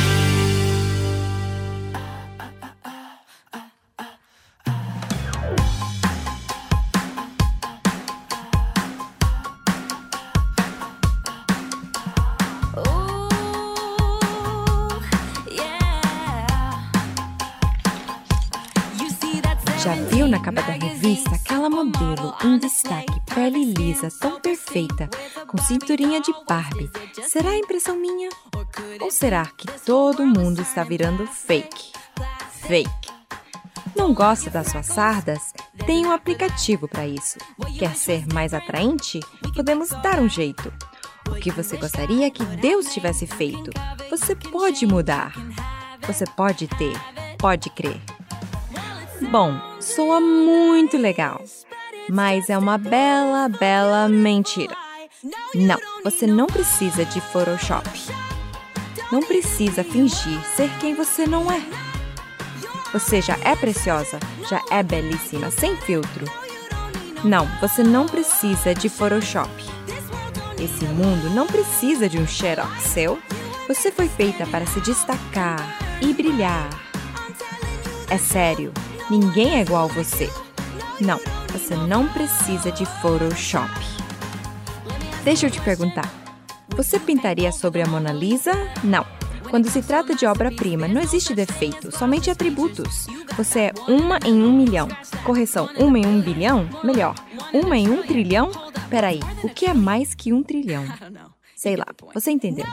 Na capa da revista aquela modelo em destaque, pele lisa, tão perfeita, com cinturinha de Barbie? Será impressão minha? Ou será que todo mundo está virando fake? Fake. Não gosta das suas sardas? Tem um aplicativo para isso. Quer ser mais atraente? Podemos dar um jeito. O que você gostaria que Deus tivesse feito? Você pode mudar. Você pode ter, pode crer. Bom, soa muito legal, mas é uma bela, bela mentira. Não, você não precisa de Photoshop. Não precisa fingir ser quem você não é. Você já é preciosa, já é belíssima, sem filtro. Não, você não precisa de Photoshop. Esse mundo não precisa de um xerox seu. Você foi feita para se destacar e brilhar. É sério, ninguém é igual a você. Não, você não precisa de Photoshop. Deixa eu te perguntar: você pintaria sobre a Mona Lisa? Não. Quando se trata de obra-prima, não existe defeito, somente atributos. Você é uma em um milhão. Correção, uma em um bilhão? Melhor, uma em um trilhão? Peraí, o que é mais que um trilhão? Sei lá, você entendeu?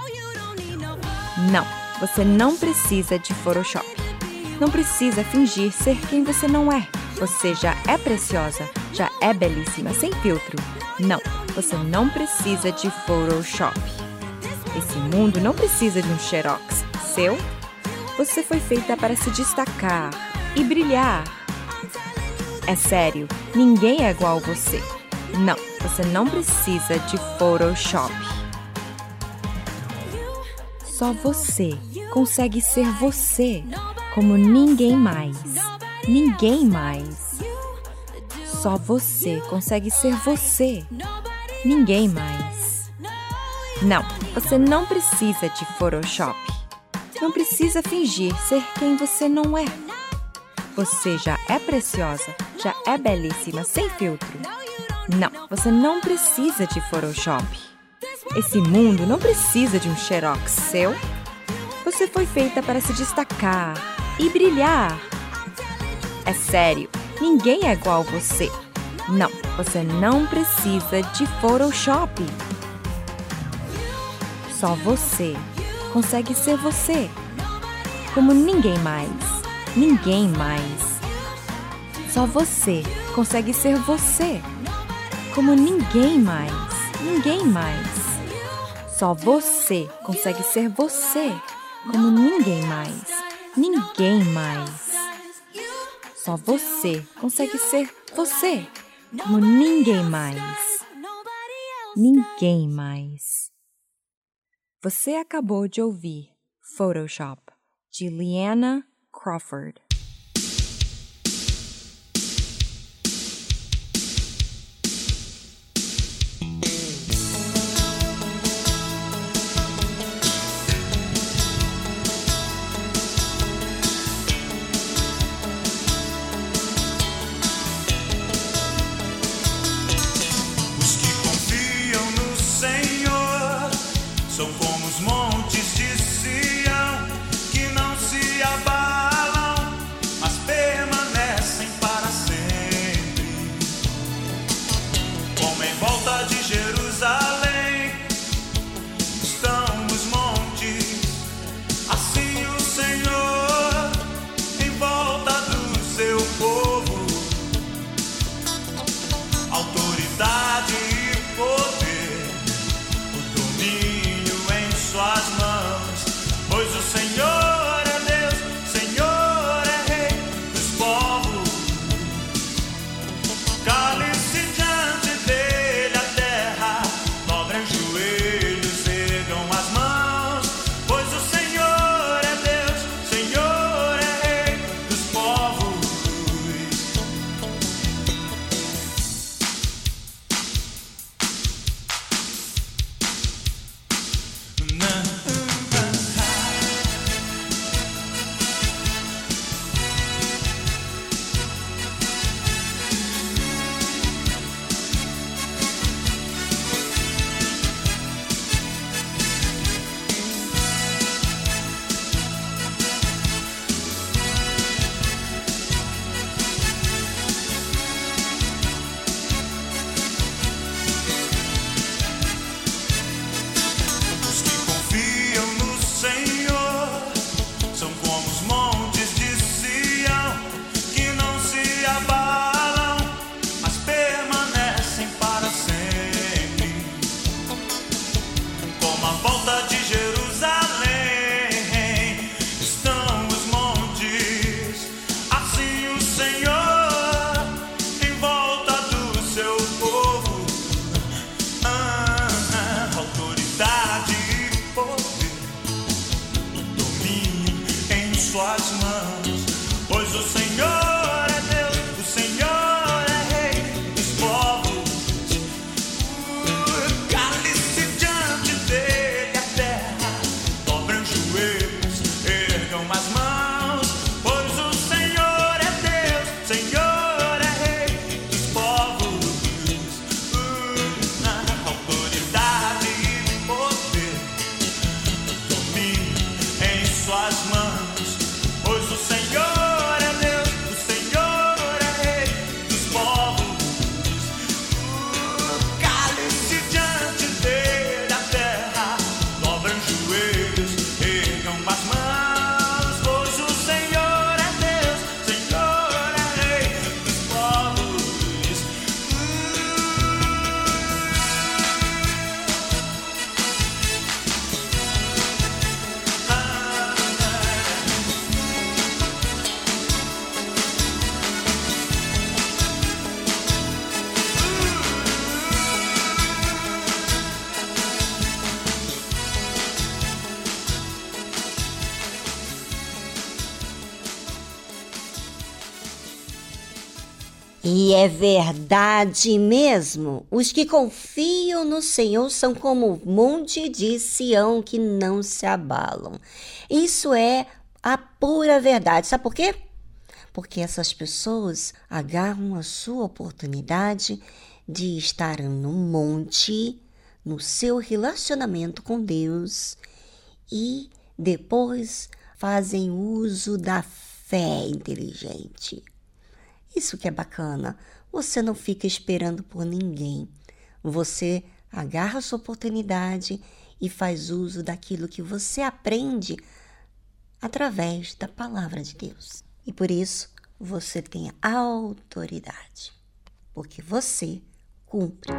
Não, você não precisa de Photoshop. Não precisa fingir ser quem você não é. Você já é preciosa, já é belíssima, sem filtro. Não, você não precisa de Photoshop. Esse mundo não precisa de um xerox seu. Você foi feita para se destacar e brilhar. É sério, ninguém é igual a você. Não, você não precisa de Photoshop. Só você consegue ser você como ninguém mais. Ninguém mais. Só você consegue ser você. Ninguém mais. Não, você não precisa de Photoshop. Não precisa fingir ser quem você não é. Você já é preciosa, já é belíssima, sem filtro. Não, você não precisa de Photoshop. Esse mundo não precisa de um xerox seu. Você foi feita para se destacar e brilhar. É sério, ninguém é igual a você. Não, você não precisa de Photoshop. Só você consegue ser você. Como ninguém mais. Ninguém mais. Só você consegue ser você. Como ninguém mais. Ninguém mais. Só você consegue ser você. Como ninguém mais. Ninguém mais. Só você consegue ser você. Como ninguém mais. Ninguém mais. Você acabou de ouvir Photoshop, de Liana Crawford. Verdade mesmo. Os que confiam no Senhor são como o monte de Sião que não se abalam. Isso é a pura verdade. Sabe por quê? Porque essas pessoas agarram a sua oportunidade de estar no monte, no seu relacionamento com Deus e depois fazem uso da fé inteligente. Isso que é bacana. Você não fica esperando por ninguém. Você agarra sua oportunidade e faz uso daquilo que você aprende através da palavra de Deus. E por isso você tem autoridade, porque você cumpre.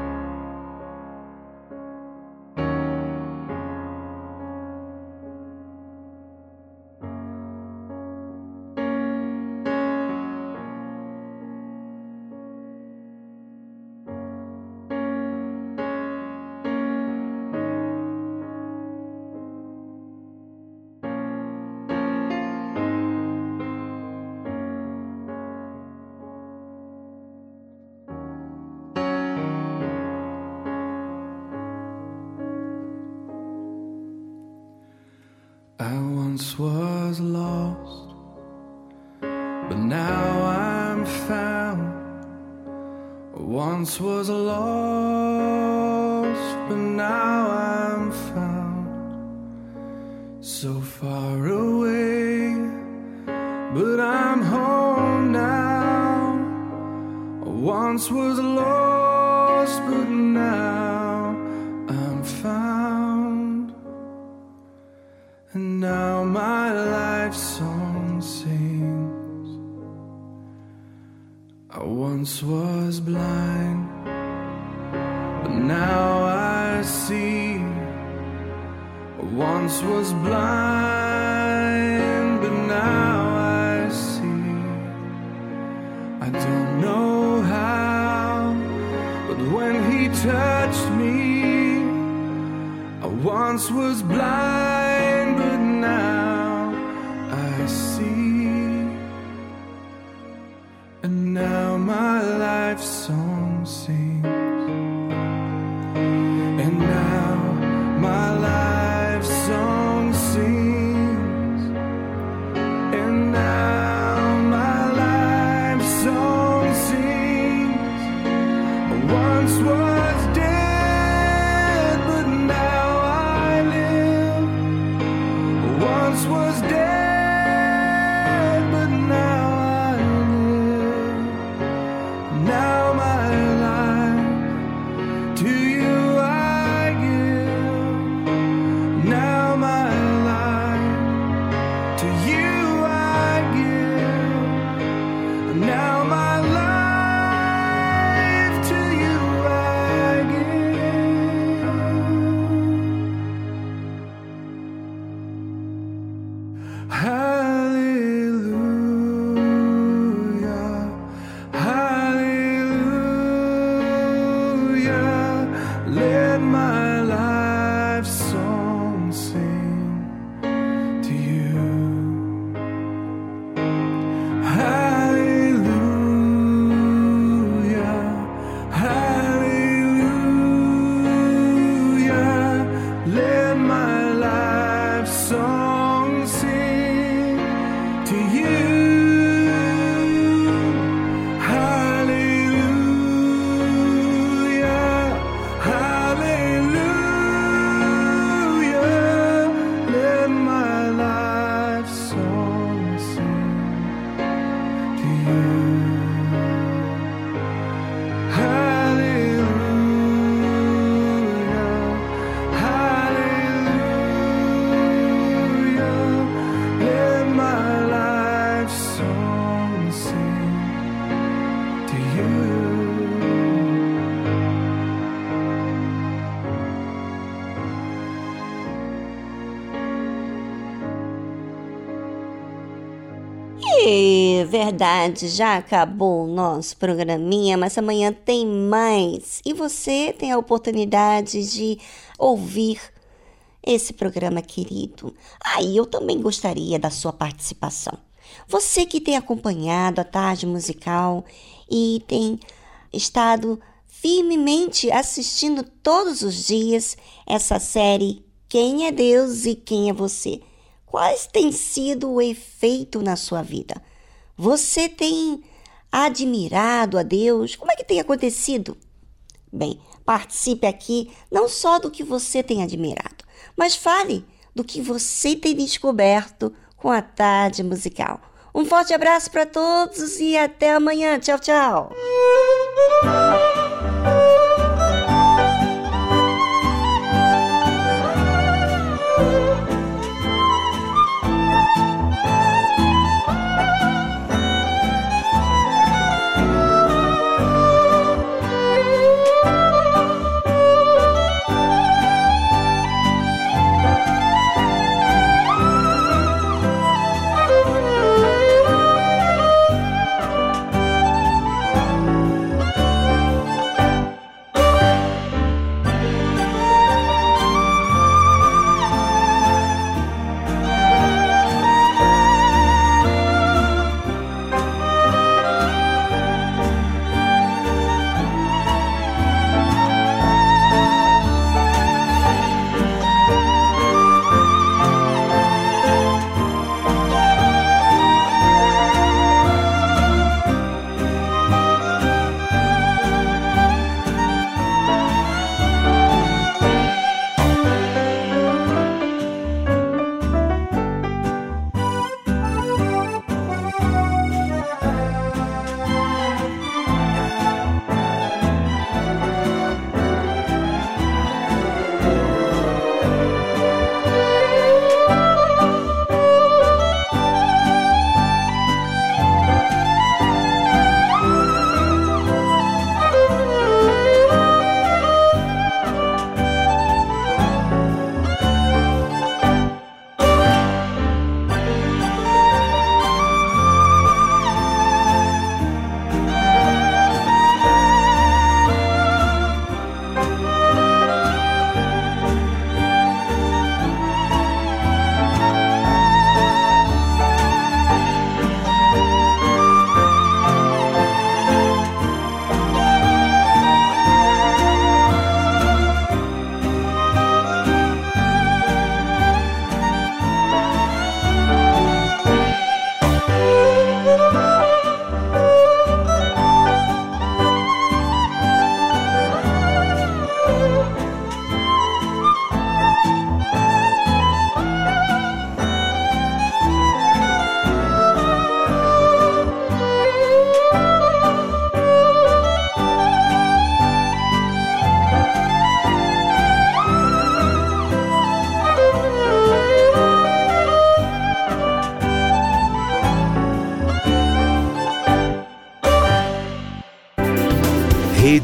I don't know how, but when he touched me, I once was blind, já acabou o nosso programinha, mas amanhã tem mais. E você tem a oportunidade de ouvir esse programa querido. Aí eu também gostaria da sua participação. Você que tem acompanhado a tarde musical e tem estado firmemente assistindo todos os dias essa série Quem é Deus e Quem é Você? Quais tem sido o efeito na sua vida? Você tem admirado a Deus? Como é que tem acontecido? Bem, participe aqui não só do que você tem admirado, mas fale do que você tem descoberto com a tarde musical. Um forte abraço para todos e até amanhã. Tchau, tchau.